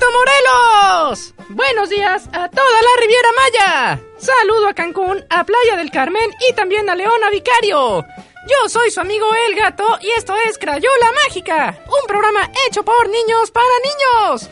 Puerto Morelos. Buenos días a toda la Riviera Maya. Saludo a Cancún, a Playa del Carmen y también a Leona Vicario. Yo soy su amigo El Gato y esto es Crayola Mágica, un programa hecho por niños para niños.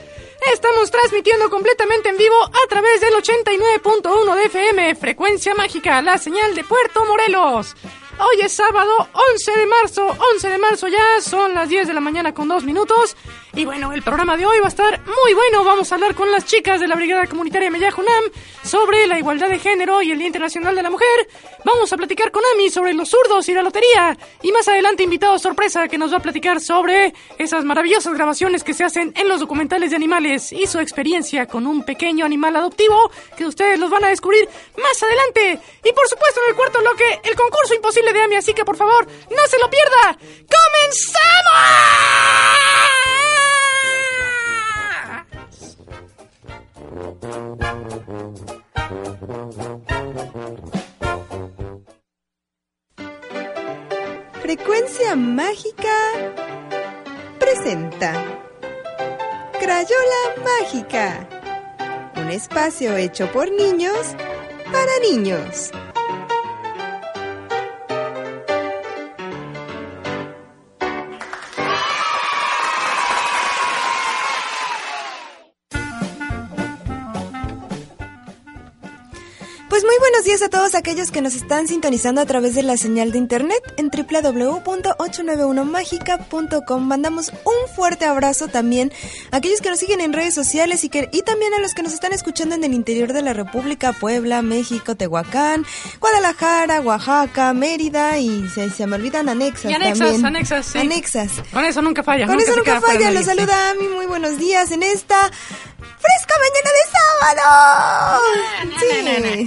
Estamos transmitiendo completamente en vivo a través del 89.1 de FM, Frecuencia Mágica, la señal de Puerto Morelos. Hoy es sábado 11 de marzo, 11 de marzo ya, son las 10 de la mañana con dos minutos. Y bueno, el programa de hoy va a estar muy bueno. Vamos a hablar con las chicas de la Brigada Comunitaria Meyajunam sobre la igualdad de género y el Día Internacional de la Mujer. Vamos a platicar con Ami sobre los zurdos y la lotería. Y más adelante, invitado sorpresa que nos va a platicar sobre esas maravillosas grabaciones que se hacen en los documentales de animales y su experiencia con un pequeño animal adoptivo que ustedes los van a descubrir más adelante. Y por supuesto, en el cuarto bloque, el concurso imposible de Ami. Así que por favor, no se lo pierda. Frecuencia Mágica presenta Crayola Mágica, un espacio hecho por niños para niños. Pues muy buenos días a todos aquellos que nos están sintonizando a través de la señal de internet en www.891magica.com. Mandamos un fuerte abrazo también a aquellos que nos siguen en redes sociales y, que, y también a los que nos están escuchando en el interior de la República, Puebla, México, Tehuacán, Guadalajara, Oaxaca, Mérida y se, se me olvidan anexas, Y anexas, también. anexas, sí. Anexas. Con eso nunca falla. Con eso nunca falla. Los saluda Ami. Muy buenos días en esta fresca mañana de sábado.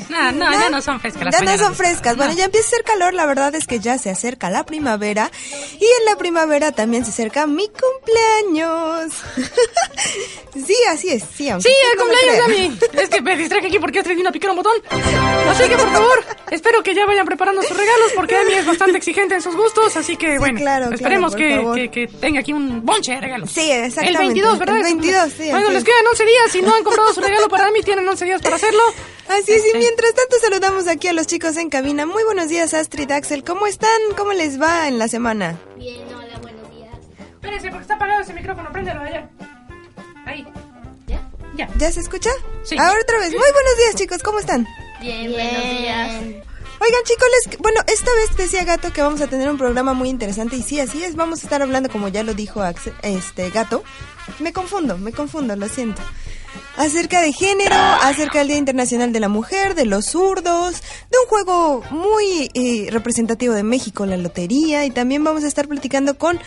No, no, no, no, ya no son frescas las Ya no son frescas. Bueno, no. ya empieza a hacer calor. La verdad es que ya se acerca la primavera. Y en la primavera también se acerca mi cumpleaños. sí, así es. Sí, aunque Sí, el cumpleaños de mí. Es que me distraje aquí porque Astrid vino a picar un botón. Así que, por favor, espero que ya vayan preparando sus regalos porque Amy es bastante exigente en sus gustos. Así que, bueno, claro, esperemos claro, que, que, que tenga aquí un bonche de regalos. Sí, exactamente. El 22, ¿verdad? El 22, sí. Bueno, les es. quedan 11 días. Si no han comprado su regalo para Amy, tienen 11 días para hacerlo. Así es, y Este, mientras tanto saludamos aquí a los chicos en cabina. Muy buenos días, Astrid, Axel. ¿Cómo están? ¿Cómo les va en la semana? Bien, hola, buenos días. Espérense, porque está apagado ese micrófono. Préndelo allá. Ahí. ¿Ya? Ya. ¿Ya se escucha? Sí. Ahora otra vez. Muy buenos días, chicos. ¿Cómo están? Bien, buenos días. Oigan, chicos, les- bueno, esta vez decía Gato que vamos a tener un programa muy interesante y sí, así es. Vamos a estar hablando, como ya lo dijo este Gato. Me confundo, me confundo, lo siento. Acerca de género, acerca del Día Internacional de la Mujer, de los zurdos, de un juego muy eh, representativo de México, la lotería, y también vamos a estar platicando con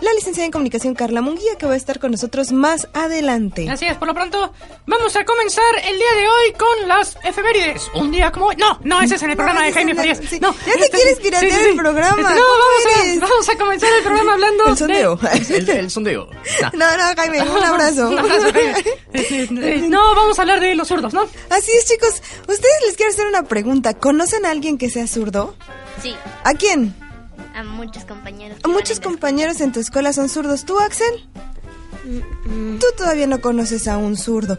la licenciada en comunicación Carla Munguía, que va a estar con nosotros más adelante. Así es, por lo pronto, vamos a comenzar el día de hoy con las efemérides. Un día como hoy. No, no, ese es en el No, programa de Jaime Farías. sí. No, Ya te quieres piratear el programa, Este, no, ¿cómo vamos a, eres? vamos a comenzar el programa hablando El sondeo. de... El, el sondeo. No, no, Jaime, un abrazo. Un abrazo, Jaime. Eh, No, vamos a hablar de los zurdos, ¿no? Así es, chicos. Ustedes les quiero hacer una pregunta. ¿Conocen a alguien que sea zurdo? Sí, ¿A quién? a muchos compañeros. ¿A muchos compañeros en tu escuela son zurdos? ¿Tú, Axel? Tú todavía no conoces a un zurdo.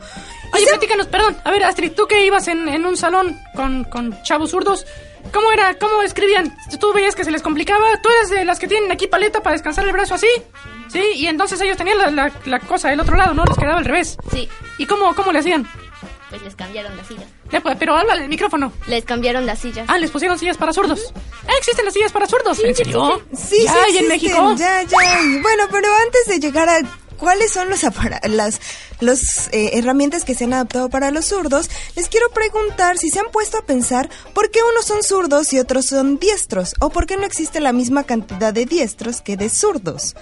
Oye, sab- platícanos, perdón. A ver, Astrid, tú que ibas en, en un salón con, con chavos zurdos, ¿cómo era? ¿Cómo escribían? ¿Tú veías que se les complicaba? ¿Tú eres de las que tienen aquí paleta para descansar el brazo así? Sí, y entonces ellos tenían la, la, la cosa del otro lado, ¿no? Les quedaba al revés. Sí, ¿Y cómo, cómo le hacían? pues les cambiaron las sillas. Ya, pues, pero háblale el micrófono. Les cambiaron las sillas. Ah, les pusieron sillas para zurdos. Ah, existen las sillas para zurdos. ¿En serio? Sí, ya, sí ¿y en México? Ya, ya. Bueno, pero antes de llegar a cuáles son los apara- las los, eh, herramientas que se han adaptado para los zurdos, les quiero preguntar si se han puesto a pensar por qué unos son zurdos y otros son diestros, o por qué no existe la misma cantidad de diestros que de zurdos.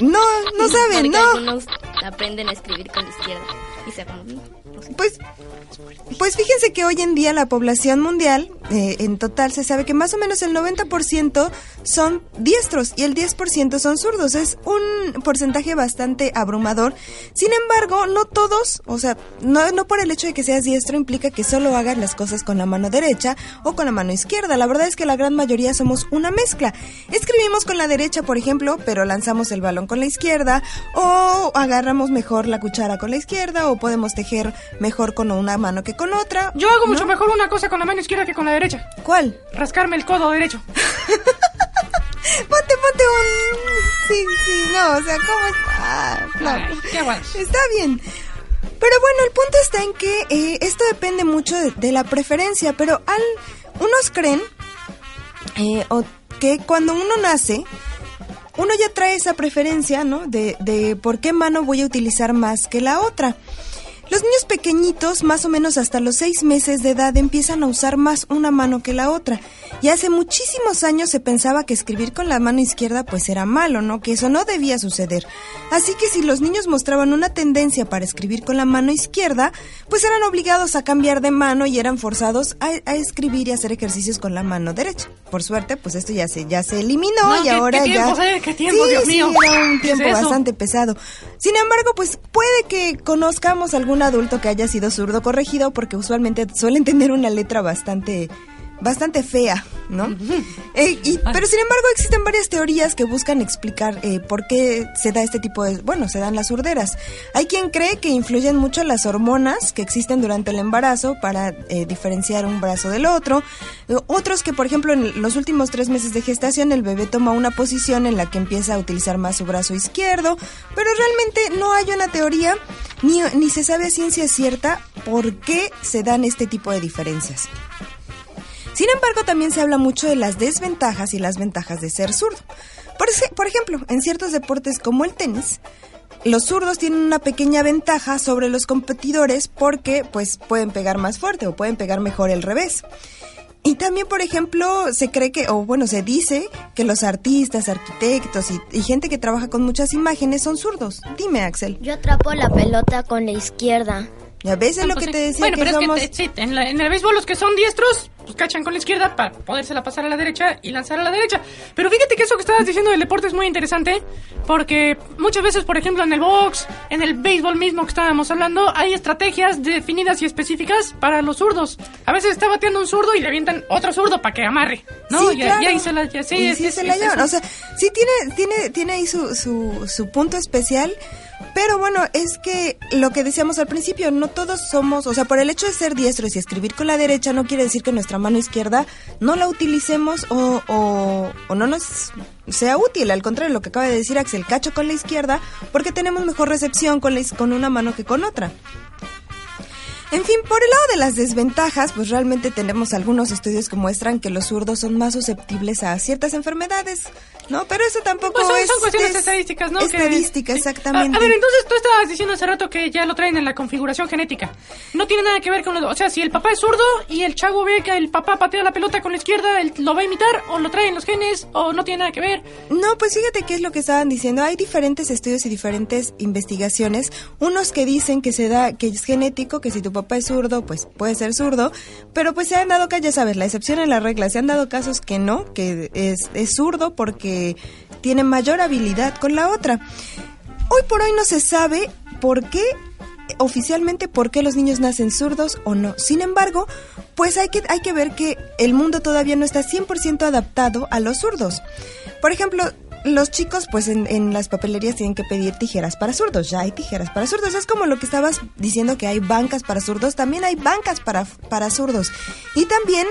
No, no saben, no. algunos aprenden a escribir con la izquierda. Y se como, mm, pues, Pues, fíjense que hoy en día la población mundial, eh, en total, se sabe que más o menos el 90% son diestros y el 10% son zurdos. Es un porcentaje bastante abrumador. Sin embargo, no todos, o sea, no, no por el hecho de que seas diestro implica que solo hagas las cosas con la mano derecha o con la mano izquierda. La verdad es que la gran mayoría somos una mezcla. Escribimos con la derecha, por ejemplo, pero lanzamos el balón con la izquierda o agarramos mejor la cuchara con la izquierda o podemos tejer mejor con una mano que con otra. Yo hago mucho ¿no? mejor una cosa con la mano izquierda que con la derecha. ¿Cuál? Rascarme el codo derecho. Ponte, ponte un... Sí, sí, no, o sea, ¿cómo está? No. Ay, qué aguados. Está bien. Pero bueno, el punto está en que eh, esto depende mucho de, de la preferencia, pero al unos creen eh, o que cuando uno nace, uno ya trae esa preferencia, ¿no? De, de por qué mano voy a utilizar más que la otra. Los niños pequeñitos, más o menos hasta los seis meses de edad, empiezan a usar más una mano que la otra. Y hace muchísimos años se pensaba que escribir con la mano izquierda pues era malo, ¿no? Que eso no debía suceder. Así que si los niños mostraban una tendencia para escribir con la mano izquierda, pues eran obligados a cambiar de mano y eran forzados a, a escribir y hacer ejercicios con la mano derecha. Por suerte, pues esto ya se, ya se eliminó No, y ¿qué- ahora qué ya... tiempos, eh? ¿Qué tiempos, Sí, Dios sí, mío? era un ¿Qué es tiempo bastante pesado. Sin embargo, pues puede que conozcamos algún adulto que haya sido zurdo corregido porque usualmente suelen tener una letra bastante bastante fea, ¿no? Eh, y- pero sin embargo existen varias teorías que buscan explicar eh, por qué se da este tipo de, bueno, se dan las surderas. Hay quien cree que influyen mucho las hormonas que existen durante el embarazo para eh, diferenciar un brazo del otro. Otros que, por ejemplo, en los últimos tres meses de gestación el bebé toma una posición en la que empieza a utilizar más su brazo izquierdo, pero realmente no hay una teoría ni, ni se sabe a ciencia cierta por qué se dan este tipo de diferencias. Sin embargo, también se habla mucho de las desventajas y las ventajas de ser zurdo. Por, ejemplo, en ciertos deportes como el tenis, los zurdos tienen una pequeña ventaja sobre los competidores porque pues pueden pegar más fuerte o pueden pegar mejor el revés. Y también, por ejemplo, se cree que, o bueno, se dice que los artistas, arquitectos y gente que trabaja con muchas imágenes son zurdos. Dime, Axel. Yo atrapo la pelota con la izquierda. ¿Ya ves es lo Pues que sí. te decía Bueno, que pero somos... es que sí, en, la- en el béisbol los que son diestros, pues cachan con la izquierda para podérsela pasar a la derecha y lanzar a la derecha. Pero fíjate que eso que estabas diciendo del deporte es muy interesante, porque muchas veces, por ejemplo, en el box, en el béisbol mismo que estábamos hablando, hay estrategias definidas y específicas para los zurdos. A veces está bateando un zurdo y le avientan otro zurdo para que amarre, ¿no? Sí, y, claro. y ahí se la, ya- sí, Y es- sí es- se la es- llevan. es- O sea, sí tiene, tiene, tiene ahí su, su, su punto especial. Pero bueno, es que lo que decíamos al principio, no todos somos, o sea, por el hecho de ser diestros y escribir con la derecha no quiere decir que nuestra mano izquierda no la utilicemos o, o, o no nos sea útil. Al contrario, lo que acaba de decir Axel, cacho con la izquierda porque tenemos mejor recepción con, la con una mano que con otra. En fin, por el lado de las desventajas, pues realmente tenemos algunos estudios que muestran que los zurdos son más susceptibles a ciertas enfermedades, ¿no? Pero eso tampoco Pues son, es... son cuestiones es estadísticas, ¿no? Estadística, exactamente. A, a ver, entonces tú estabas diciendo hace rato que ya lo traen en la configuración genética. No tiene nada que ver con lo... O sea, si el papá es zurdo y el chavo ve que el papá patea la pelota con la izquierda, él lo va a imitar o lo traen los genes o no tiene nada que ver. No, pues fíjate qué es lo que estaban diciendo. Hay diferentes estudios y diferentes investigaciones. Unos que dicen que se da, que es genético, que si tu papá es zurdo, pues puede ser zurdo. Pero pues se han dado casos, ya sabes, la excepción en la regla. Se han dado casos que no, que es, es zurdo porque tiene mayor habilidad con la otra. Hoy por hoy no se sabe por qué oficialmente por qué los niños nacen zurdos o no. Sin embargo, pues hay que, hay que ver que el mundo todavía no está 100% adaptado a los zurdos. Por ejemplo, los chicos pues en, en las papelerías tienen que pedir tijeras para zurdos. Ya hay tijeras para zurdos. Es como lo que estabas diciendo que hay bancas para zurdos. También hay bancas para, para zurdos. Y también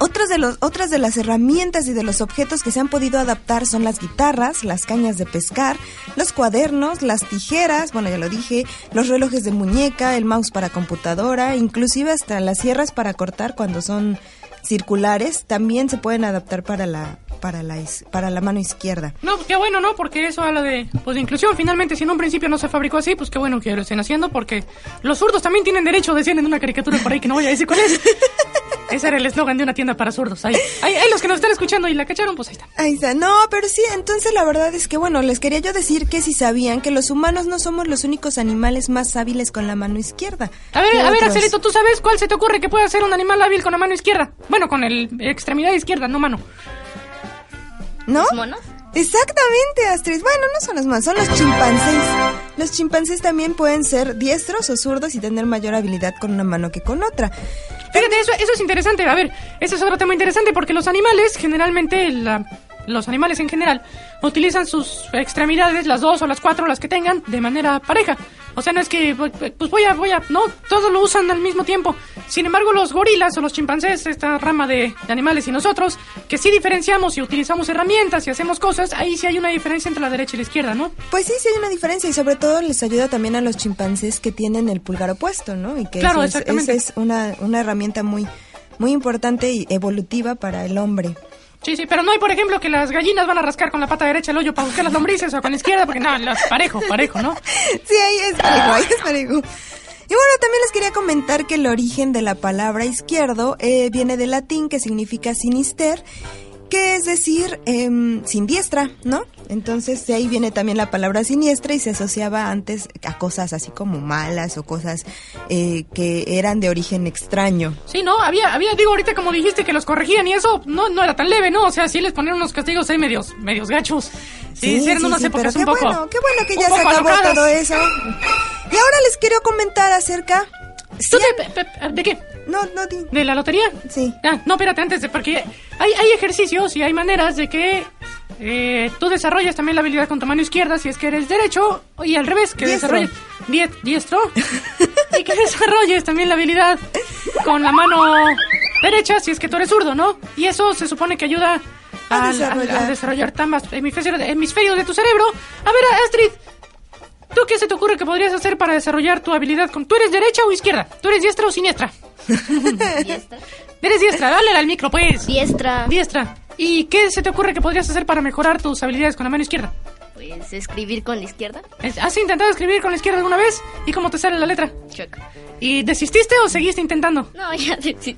otras de, los, otras de las herramientas y de los objetos que se han podido adaptar son las guitarras, las cañas de pescar, los cuadernos, las tijeras, bueno ya lo dije, los relojes de muñeca, el mouse para computadora, inclusive hasta las sierras para cortar cuando son circulares, también se pueden adaptar para la, para la, is- para la mano izquierda. No, pues qué bueno, ¿no? Porque eso habla de, pues, de inclusión. Finalmente, si en un principio no se fabricó así, pues qué bueno que lo estén haciendo porque los zurdos también tienen derecho, decían en una caricatura por ahí que no voy a decir cuál es. Ese era el eslogan de una tienda para zurdos. Ahí, ahí, ahí los que nos están escuchando y la cacharon, pues ahí está. Ahí está. No, pero sí, entonces la verdad es que, bueno, les quería yo decir que si sabían que los humanos no somos los únicos animales más hábiles con la mano izquierda. A ver, a ver, otros. Axelito, ¿tú sabes cuál se te ocurre que puede ser un animal hábil con la mano izquierda? Bueno, con el extremidad izquierda, no mano. ¿No? ¿Los monos? Exactamente, Astrid. Bueno, no son los más, son los chimpancés. Los chimpancés también pueden ser diestros o zurdos y tener mayor habilidad con una mano que con otra. Fíjate, eso, eso es interesante. A ver, ese es otro tema interesante porque los animales, generalmente, la- los animales en general, utilizan sus extremidades, las dos o las cuatro, las que tengan, de manera pareja. O sea, no es que, pues voy a, voy a, no, todos lo usan al mismo tiempo. Sin embargo, los gorilas o los chimpancés, esta rama de, de animales y nosotros, que sí diferenciamos y utilizamos herramientas y hacemos cosas, ahí sí hay una diferencia entre la derecha y la izquierda, ¿no? Pues sí, sí hay una diferencia y sobre todo les ayuda también a los chimpancés que tienen el pulgar opuesto, ¿no? Y que Claro, esa es una, una herramienta muy, muy importante y evolutiva para el hombre. Sí, sí, pero no hay, por ejemplo, que las gallinas van a rascar con la pata derecha el hoyo para buscar las lombrices o con la izquierda, porque no, las parejo, parejo, ¿no? Sí, ahí es parejo, ahí es parejo. Y bueno, también les quería comentar que el origen de la palabra izquierdo eh, viene del latín que significa sinister, que es decir, em, sin diestra, ¿no? Entonces de ahí viene también la palabra siniestra y se asociaba antes a cosas así como malas o cosas eh, que eran de origen extraño. Sí, no, había, había, digo, ahorita como dijiste que los corregían y eso no, no era tan leve, ¿no? O sea, sí les ponían unos castigos ahí medios, medios gachos. Sí, sí, unas sí, épocas pero un qué poco. bueno, qué bueno que ya se acabó alocadas. todo eso. Y ahora les quiero comentar acerca... ¿Tú cien- te- pe- pe- ¿De qué? No, no, di- ¿De la lotería? Sí. Ah, no, espérate, antes de, porque hay, hay ejercicios y hay maneras de que eh, tú desarrolles también la habilidad con tu mano izquierda si es que eres derecho y al revés, que Diestro. desarrolles die- diestro y que desarrolles también la habilidad con la mano derecha si es que tú eres zurdo, ¿no? Y eso se supone que ayuda A desarrollar. a desarrollar ambas hemisferios, hemisferios de tu cerebro. A ver, Astrid, ¿tú qué se te ocurre que podrías hacer para desarrollar tu habilidad con... ¿Tú eres derecha o izquierda? ¿Tú eres diestra o siniestra? Diestra. Eres diestra, dale al micro, pues. Diestra. Diestra. ¿Y qué se te ocurre que podrías hacer para mejorar tus habilidades con la mano izquierda? Pues escribir con la izquierda. ¿Has intentado escribir con la izquierda alguna vez? ¿Y cómo te sale la letra? Check. ¿Y desististe o seguiste intentando? No, ya sí.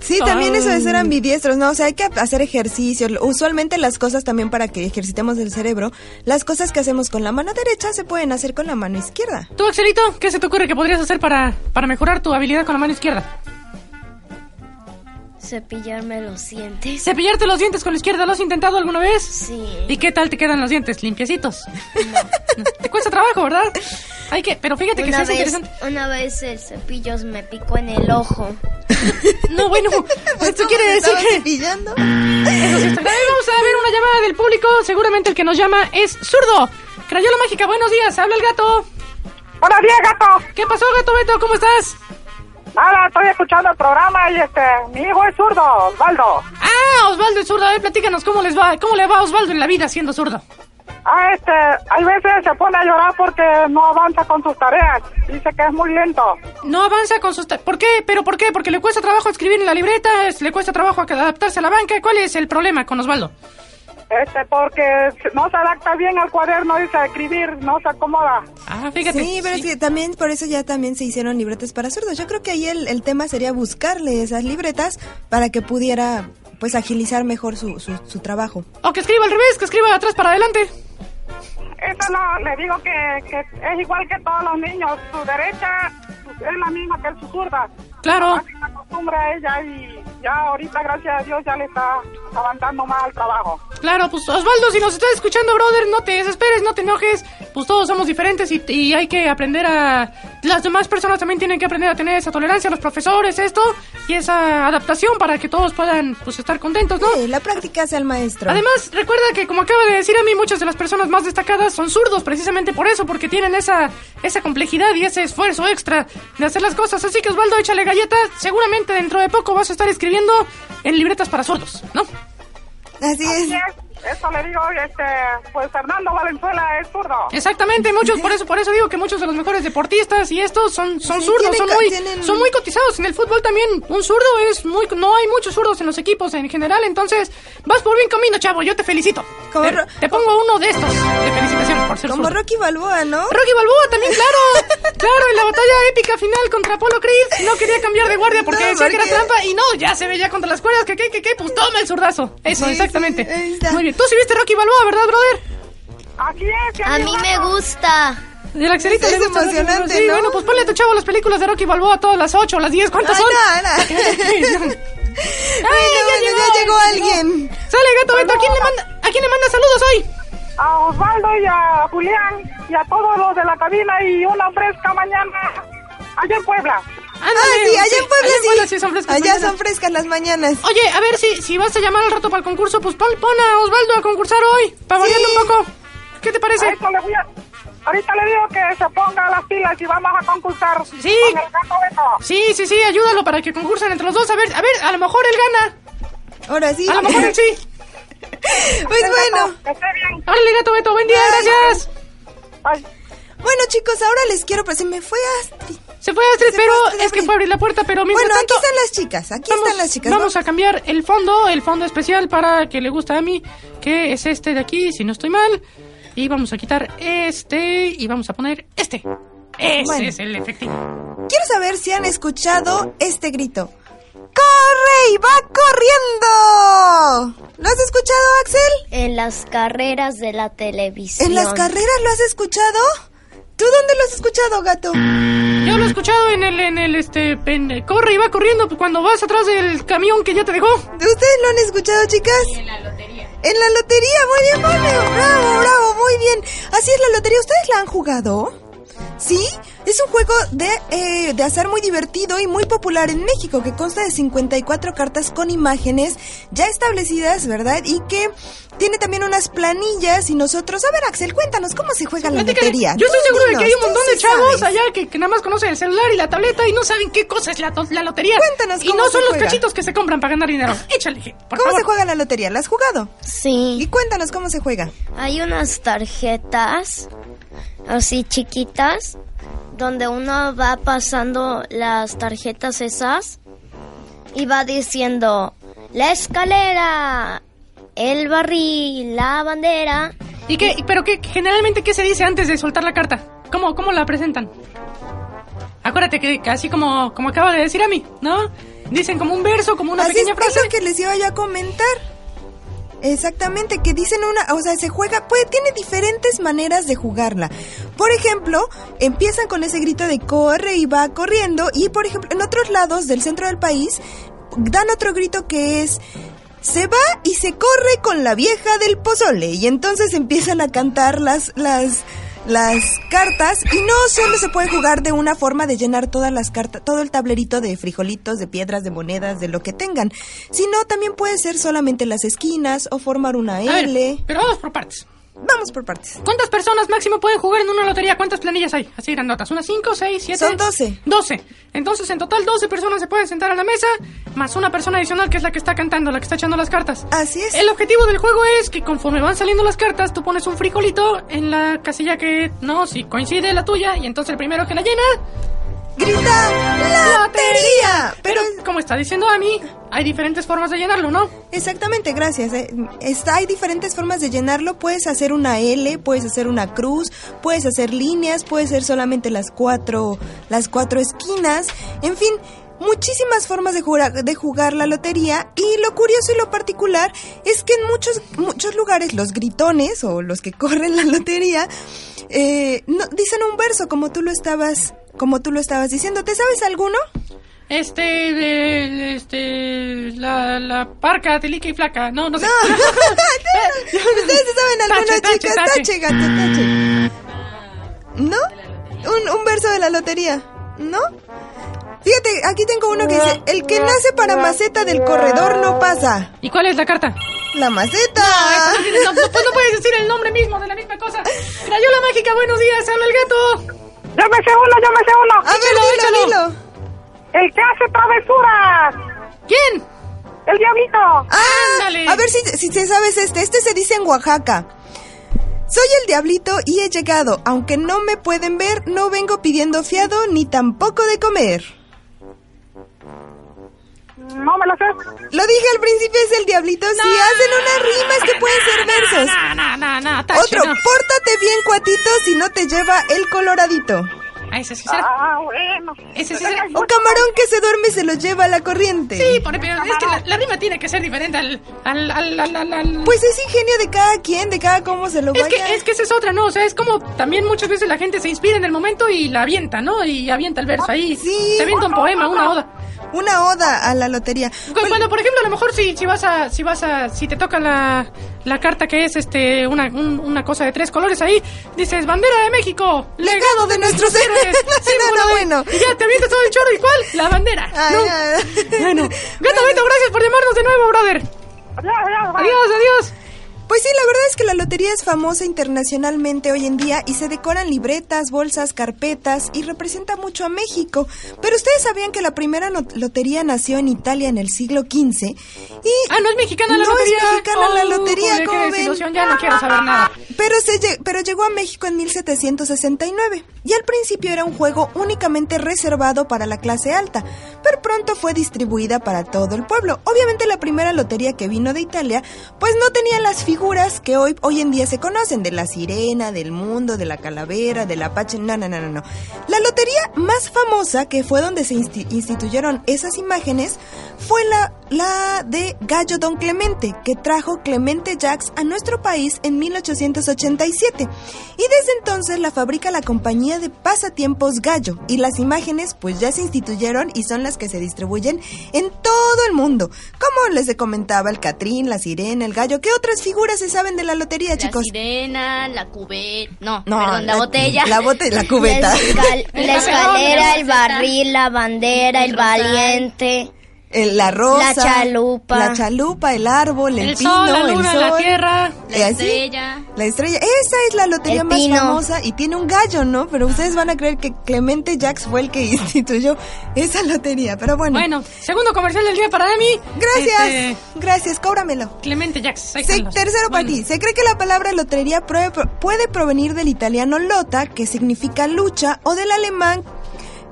Sí, también eso de ser ambidiestros, ¿no? O sea, hay que hacer ejercicio. Usualmente las cosas también para que ejercitemos el cerebro, las cosas que hacemos con la mano derecha se pueden hacer con la mano izquierda. Tú, Axelito, ¿qué se te ocurre que podrías hacer para, para mejorar tu habilidad con la mano izquierda? Cepillarme los dientes. ¿Cepillarte los dientes con la izquierda? ¿Lo has intentado alguna vez? Sí. ¿Y qué tal te quedan los dientes? ¿Limpiecitos? No. Te cuesta trabajo, ¿verdad? Hay que... Pero fíjate que sí Una es vez, interesante. una vez el cepillo me picó en el ojo. No, bueno, esto quiere decir ¿Estaba que... cepillando? Eso sí está. Vamos a ver una llamada del público. Seguramente el que nos llama es zurdo. Crayola mágica, buenos días. Habla el gato. Buenos días, gato. ¿Qué pasó, gato Beto? ¿Cómo estás? Nada, estoy escuchando el programa y este, mi hijo es zurdo, Osvaldo. Ah, Osvaldo es zurdo. A ver, platícanos cómo les va, cómo le va a Osvaldo en la vida siendo zurdo. Ah, este, hay veces se pone a llorar porque no avanza con sus tareas. Dice que es muy lento. No avanza con sus... ta- ¿Por qué? ¿Pero por qué? Porque le cuesta trabajo escribir en la libreta, le cuesta trabajo adaptarse a la banca. ¿Cuál es el problema con Osvaldo? Este, porque no se adapta bien al cuaderno, dice escribir, no se acomoda. Ah, fíjate. Sí, pero es que también por eso ya también se hicieron libretas para zurdos. Yo creo que ahí el, el tema sería buscarle esas libretas para que pudiera pues agilizar mejor su, su, su trabajo. O que escriba al revés, que escriba de atrás para adelante. Eso lo, le digo que, que es igual que todos los niños. Su derecha es la misma que su zurda. Claro. Se acostumbra a ella y ya ahorita, gracias a Dios, ya le está avanzando más al trabajo. Claro, pues Osvaldo, si nos estás escuchando, brother, no te desesperes, no te enojes. Pues todos somos diferentes y, y hay que aprender a... Las demás personas también tienen que aprender a tener esa tolerancia, los profesores, esto, y esa adaptación para que todos puedan, pues, estar contentos, ¿no? Sí, la práctica hace al maestro. Además, recuerda que como acaba de decir a mí, muchas de las personas más destacadas son zurdos precisamente por eso, porque tienen esa, esa complejidad y ese esfuerzo extra de hacer las cosas. Así que Osvaldo, échale galletas. Seguramente dentro de poco vas a estar escribiendo en libretas para zurdos, ¿no? Así es. Eso le digo, este, pues Fernando Valenzuela es zurdo. Exactamente, muchos, por eso, por eso digo que muchos de los mejores deportistas y estos son, son Sí, zurdos, son muy, tienen- son muy cotizados. En el fútbol también, un zurdo es muy, no hay muchos zurdos en los equipos en general, entonces vas por buen camino, chavo, yo te felicito. Como te, pongo uno de estos de felicitación por ser Como. Rocky Balboa, ¿no? Rocky Balboa también, claro. Claro, en la batalla épica final contra Apolo Creed no quería cambiar de guardia porque No, decía que era trampa y no, ya se veía contra las cuerdas que que que que pues toma el zurdazo. Eso, Sí, exactamente. sí. Muy bien. Tú sí viste Rocky Balboa, ¿verdad, brother? Así es, A mí me gusta. Y el Axelito Es le gusta Rocky emocionante. Sí, ¿no? bueno, pues ponle a tu chavo las películas de Rocky Balboa todas las 8 o las 10. ¿Cuántas Ay, son? no, no. Bueno, bueno, ya llegó alguien. Sale, gato, Beto. ¿A quién le manda, a quién le manda saludos hoy? A Osvaldo y a Julián y a todos los de la cabina y una fresca mañana allá en Puebla. Ándale, Ah, sí, allá en Puebla allá Puebla sí. son frescas Allá mañanas. son frescas las mañanas. Oye, a ver si, si vas a llamar al rato para el concurso, pues pon, pon a Osvaldo a concursar hoy, para Sí. un poco. ¿Qué te parece? Ahorita le, voy a- ahorita le digo que se ponga las pilas y vamos a concursar Sí. con el gato Beto. Sí, sí, sí, ayúdalo para que concursen entre los dos. A ver, a ver, a lo mejor él gana. Ahora sí. A lo mejor él sí. Pues bueno. Esté bien. Órale, gato Beto, buen día, gracias. Ay. Bueno, chicos, ahora les quiero, pero se me fue Astrid. Se fue Astrid, Se pero fue Astrid, es que fue a abrir la puerta, pero mientras Bueno, aquí están las chicas, aquí Vamos, están las chicas. vamos a cambiar el fondo, el fondo especial para que le guste a mí, que es este de aquí, si no estoy mal. Y vamos a quitar este y vamos a poner este. Ese Bueno. es el efectivo. Quiero saber si han escuchado este grito. ¡Corre y va corriendo! ¿Lo has escuchado, Axel? En las carreras de la televisión. ¿En las carreras lo has escuchado? ¿Tú dónde lo has escuchado, gato? Yo lo he escuchado en el, en el, este, en- corre y va corriendo cuando vas atrás del camión que ya te dejó. ¿Ustedes lo han escuchado, chicas? En la lotería. Muy bien, bravo, bravo, bravo, muy bien. Así es la lotería, ¿ustedes la han jugado? ¿Sí? Es un juego de, eh, de azar muy divertido y muy popular en México, que consta de 54 cartas con imágenes ya establecidas, ¿verdad? Y que tiene también unas planillas y nosotros... A ver, Axel, cuéntanos, ¿cómo se juega la lotería? Yo estoy seguro de que hay un montón de sí chavos sabes. allá que, que nada más conocen el celular y la tableta y no saben qué cosa es la, la lotería. Cuéntanos Y cómo no se son los cachitos que se compran para ganar dinero. Échale, por ¿Cómo favor. se juega la lotería? ¿La has jugado? Y Sí. cuéntanos cómo se juega. Hay unas tarjetas así chiquitas donde uno va pasando las tarjetas esas y va diciendo la escalera, el barril, la bandera. ¿Y qué? ¿Pero qué? Generalmente, ¿qué se dice antes de soltar la carta? ¿Cómo, cómo la presentan? Acuérdate que, así como, como acaba de decir a mí, ¿no? Dicen como un verso, como una Así pequeña es, frase. es lo que les iba yo a comentar. Exactamente, que dicen una, o sea, se juega, puede, tiene diferentes maneras de jugarla. Por ejemplo, empiezan con ese grito de corre y va corriendo y por ejemplo, en otros lados del centro del país dan otro grito que es se va y se corre con la vieja del pozole y entonces empiezan a cantar las las las cartas y no solo se puede jugar de una forma de llenar todas las cartas, todo el tablerito de frijolitos, de piedras, de monedas, de lo que tengan, sino también puede ser solamente las esquinas o formar una A ver, L. pero vamos por partes. Vamos por partes. ¿Cuántas personas máximo pueden jugar en una lotería? ¿Cuántas planillas hay? Así grandotas. ¿Unas 5, 6, 7? Son 12. 12. Entonces, en total, 12 personas se pueden sentar a la mesa, más una persona adicional que es la que está cantando, la que está echando las cartas. Así es. El objetivo del juego es que conforme van saliendo las cartas, tú pones un frijolito en la casilla que no, si coincide la tuya, y entonces el primero que la llena, Grita lotería. Pero como está diciendo Ami, hay diferentes formas de llenarlo, ¿no? Exactamente, gracias. eh. Está, hay diferentes formas de llenarlo. Puedes hacer una L, puedes hacer una cruz, puedes hacer líneas, puedes ser solamente las cuatro, las cuatro esquinas. En fin, muchísimas formas de jugar, de jugar la lotería. Y lo curioso y lo particular es que en muchos, muchos lugares los gritones o los que corren la lotería eh, no, dicen un verso como tú lo estabas, como tú lo estabas diciendo. ¿Te sabes alguno? Este, de, este, la, la parca, telica y flaca, no, no sé. ¿Ustedes se saben alguna, Tache, tache, chicas? tache. Tache, gato, tache. ¿No? Un, un verso de la lotería, ¿no? Fíjate, aquí tengo uno que dice, el que nace para maceta del corredor no pasa. ¿Y cuál es la carta? La maceta. No, no, no, pues no puedes decir el nombre mismo de la misma cosa. Crayola mágica, buenos días, habla el gato. Yo me sé uno, yo me sé uno. A dilo, échalo. dilo. El que hace travesuras. ¿Quién? El diablito. ¡Ah! Ándale. A ver si, si te sabes este. Este se dice en Oaxaca. Soy el diablito y he llegado. Aunque no me pueden ver, no vengo pidiendo fiado ni tampoco de comer. No me lo sé. Lo dije al principio, es el diablito. Si hacen unas rimas que pueden ser versos. No, no, no, no, Otro, no. pórtate bien, cuatito, si no te lleva el coloradito. Ah, ese sí será. Ah, bueno. Ese sí será. O camarón que se duerme se lo lleva la corriente. Sí, por- pero es que la, la rima tiene que ser diferente al... al, al, al, al- al- Pues es ingenio de cada quien, de cada cómo se lo Es vaya. que, es que esa es otra, ¿no? O sea, es como también muchas veces la gente se inspira en el momento y la avienta, ¿no? Y avienta el verso ahí. Sí. Se avienta un poema, una oda. Una oda a la lotería. Cu- Cuando, por ejemplo, a lo mejor si, si vas a, si vas a, si te toca la, la carta que es este, una, un- una cosa de tres colores ahí, dices, bandera de México, Legado de nuestros héroes. No, símbolo no, de-". bueno. Y ya te avientas todo el chorro y cuál, la bandera. Ay, ¿no? ay. Bueno, Gato Beto, gracias por llamarnos de nuevo, brother. Adiós. Adiós, adiós. Pues sí, la verdad es que la lotería es famosa internacionalmente hoy en día y se decoran libretas, bolsas, carpetas y representa mucho a México. Pero ustedes sabían que la primera no- lotería nació en Italia en el siglo XV y... Ah, no es mexicana la No es lotería. mexicana la Oh, lotería, joder, ¿cómo ven? ya no quiero saber nada. Pero, se pero llegó a México en 1769 y al principio era un juego únicamente reservado para la clase alta, pero pronto fue distribuida para todo el pueblo. Obviamente la primera lotería que vino de Italia pues no tenía las figuras que hoy, hoy en día se conocen, de la sirena, del mundo, de la calavera, del apache, no, no, no, no, no. La lotería más famosa, que fue donde se insti- instituyeron esas imágenes, fue la, la de Gallo Don Clemente, que trajo Clemente Jacks a nuestro país en 1887. Y desde entonces la fabrica la compañía de pasatiempos Gallo, y las imágenes pues ya se instituyeron y son las que se distribuyen en todo el mundo. Como les comentaba, el Catrín, la sirena, el gallo, ¿qué otras figuras se saben de la lotería, La chicos? sirena, la cubeta, no, No, perdón, la, botella. La botella, la cubeta. La, escal- la escalera, el barril, la bandera, El el rosal. valiente. El- la rosa. La chalupa. La chalupa, el árbol, el, El pino, sol, la luna, el sol. la tierra. La así, estrella. La estrella. Esa es la lotería El más pino. famosa y tiene un gallo, ¿no? Pero ustedes van a creer que Clemente Jacks fue el que instituyó esa lotería. Pero bueno. Bueno, segundo comercial del día para Emi. Gracias. Este, Gracias, cóbramelo. Clemente Se- los- tercero para ti. Se cree que la palabra lotería prue- puede provenir del italiano lota, que significa lucha, o del alemán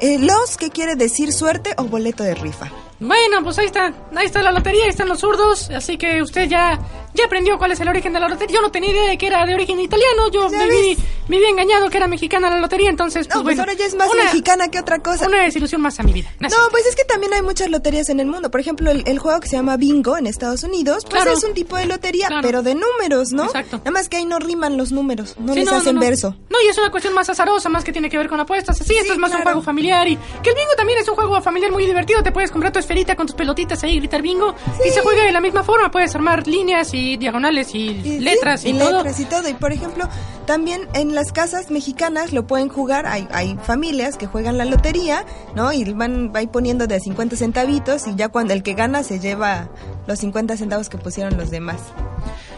eh, los, que quiere decir suerte o boleto de rifa. Bueno, pues ahí está, ahí está la lotería, ahí están los zurdos, así que usted ya, ya aprendió cuál es el origen de la lotería. Yo no tenía idea de que era de origen italiano, yo ¿Ya me vi, me vi engañado que era mexicana la lotería, entonces pues No, pues bueno, ahora ya es más una, mexicana que otra cosa. Una desilusión más a mi vida. No, pues es que también hay muchas loterías en el mundo. Por ejemplo, el, el juego que se llama Bingo en Estados Unidos, pues Claro. es un tipo de lotería, Claro. pero de números, ¿no? Exacto. Nada más que ahí no riman los números, no Sí, les no, hacen verso. No, y es una cuestión más azarosa, más que tiene que ver con apuestas. Sí, esto es más un juego familiar y que el bingo también es un juego familiar muy divertido. Te puedes comprar tu esferita con tus pelotitas ahí y gritar bingo y se juega de la misma forma. Puedes armar líneas y diagonales y, Y- letras sí, y, todo. letras y todo. Y por ejemplo, también en las casas mexicanas lo pueden jugar. Hay, hay familias que juegan la lotería, ¿no? Y van ahí poniendo de a 50 centavitos y ya cuando el que gana se lleva los 50 centavos que pusieron los demás.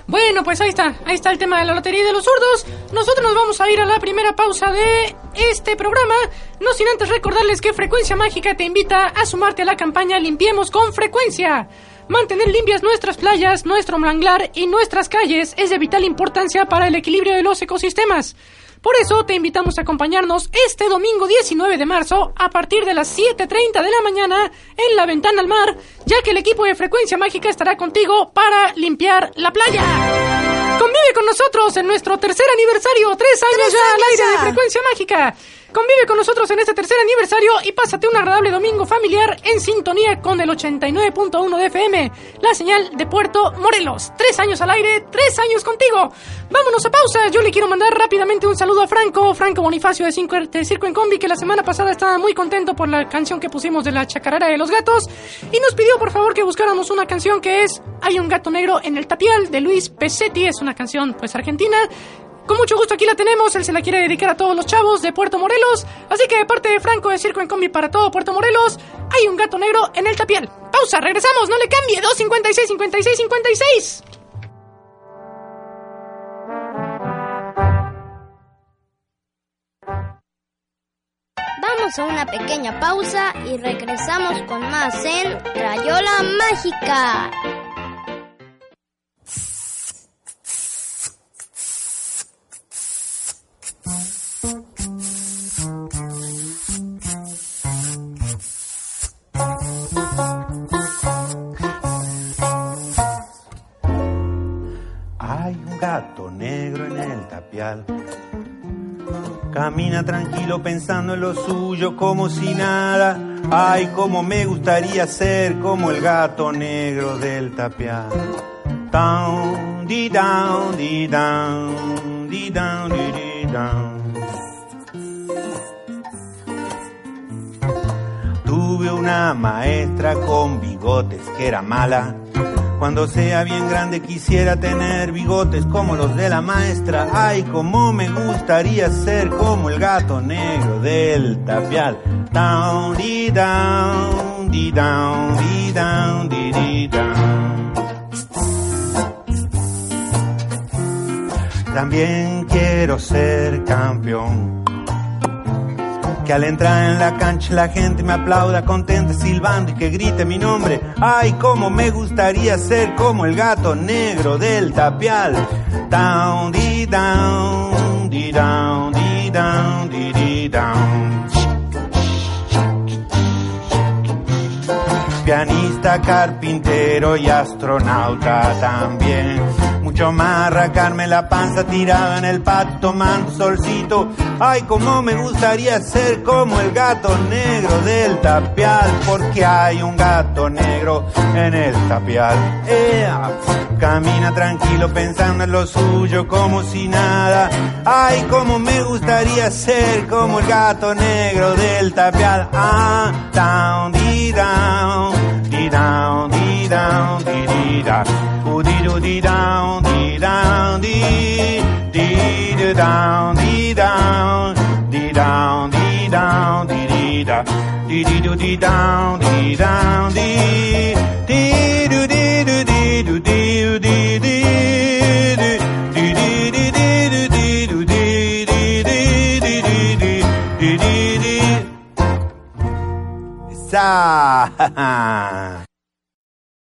Bueno, pues ahí está, ahí está el tema de la lotería y de los zurdos. Nosotros nos vamos a ir a la primera pausa de este programa, no sin antes recordarles que Frecuencia Mágica te invita a sumarte a la campaña Limpiemos con Frecuencia. Mantener limpias nuestras playas, nuestro manglar y nuestras calles es de vital importancia para el equilibrio de los ecosistemas. Por eso te invitamos a acompañarnos este domingo 19 de marzo a partir de las 7.30 de la mañana en la ventana al mar, ya que el equipo de Frecuencia Mágica estará contigo para limpiar la playa. Convive con nosotros en nuestro tercer aniversario, tres años ¡Tres ya al años aire de ya! Frecuencia Mágica. Convive con nosotros en este tercer aniversario y pásate un agradable domingo familiar en sintonía con el 89.1 de FM, la señal de Puerto Morelos. Tres años al aire, tres años contigo. Vámonos a pausa. Yo le quiero mandar rápidamente un saludo a Franco, Franco Bonifacio de, Circo en Combi, que la semana pasada estaba muy contento por la canción que pusimos de la chacarera de los gatos y nos pidió por favor que buscáramos una canción que es Hay un gato negro en el tapial de Luis Pesetti. Es una canción pues argentina. Con mucho gusto aquí la tenemos, él se la quiere dedicar a todos los chavos de Puerto Morelos, así que de parte de Franco de Circo en Combi para todo Puerto Morelos, hay un gato negro en el tapial. Pausa, regresamos, no le cambie, 256 56 56. Vamos a una pequeña pausa y regresamos con más en Crayola Mágica. Gato negro en el tapial. Camina tranquilo pensando en lo suyo como si nada. Ay, como me gustaría ser como el gato negro del tapial. Down, di down, di down, di down, di down. Tuve una maestra con bigotes que era mala. Cuando sea bien grande quisiera tener bigotes como los de la maestra. Ay, como me gustaría ser como el gato negro del tapial. Down, di down, di down, di down, di di down. También quiero ser campeón. Que al entrar en la cancha la gente me aplauda contenta silbando y que grite mi nombre. Ay, cómo me gustaría ser como el gato negro del tapial. Down, di down, di down, di down, di di down. Pianista, carpintero y astronauta también. Mucho más arrancarme la panza tirada en el patio tomando solcito. Ay, como me gustaría ser como el gato negro del tapial, porque hay un gato negro en el tapial. Camina tranquilo pensando en lo suyo como si nada. Ay, como me gustaría ser como el gato negro del tapial. Ah, down, di down, di down, di down, di di da. Ooh, di do di down, dee down dee dee dee down dee down dee down dee down dee dee da dee dee do dee down dee down dee dee do dee do dee do dee dee dee dee Sa!